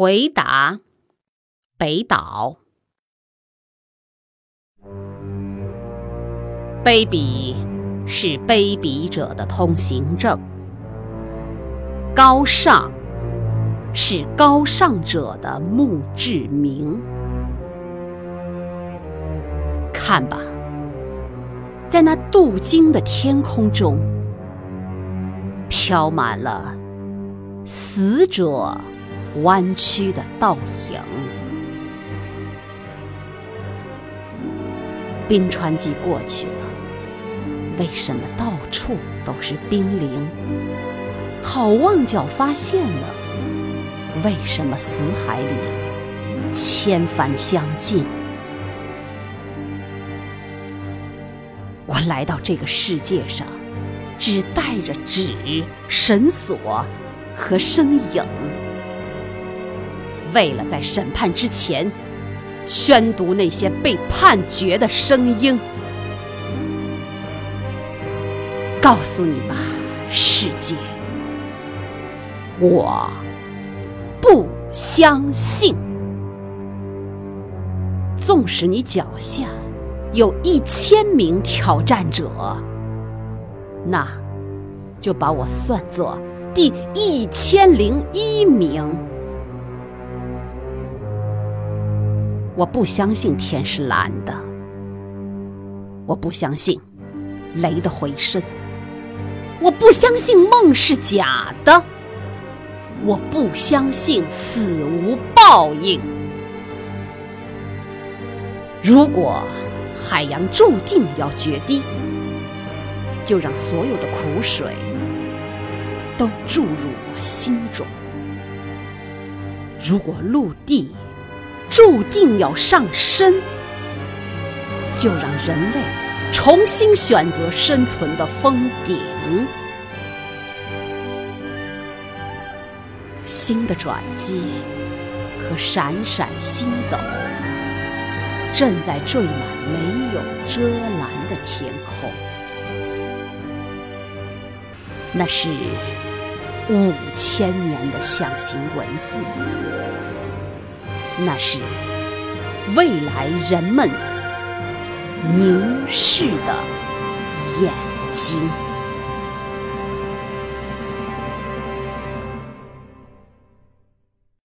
回答：北岛。卑鄙是卑鄙者的通行证，高尚是高尚者的墓志铭。看吧，在那镀金的天空中，飘满了死者弯曲的倒影。冰川季过去了，为什么到处都是冰凌？好望角发现了，为什么死海里千帆相近？我来到这个世界上，只带着纸、绳索和身影，为了在审判之前宣读那些被判决的声音。告诉你吧，世界，我不相信。纵使你脚下。有一千名挑战者，那就把我算作第一千零一名。我不相信天是蓝的，我不相信雷的回声，我不相信梦是假的，我不相信死无报应。如果。海洋注定要决堤，就让所有的苦水都注入我心中；如果陆地注定要上升，就让人类重新选择生存的峰顶。新的转机和闪闪星斗。正在缀满没有遮拦的天空，那是五千年的象形文字，那是未来人们凝视的眼睛。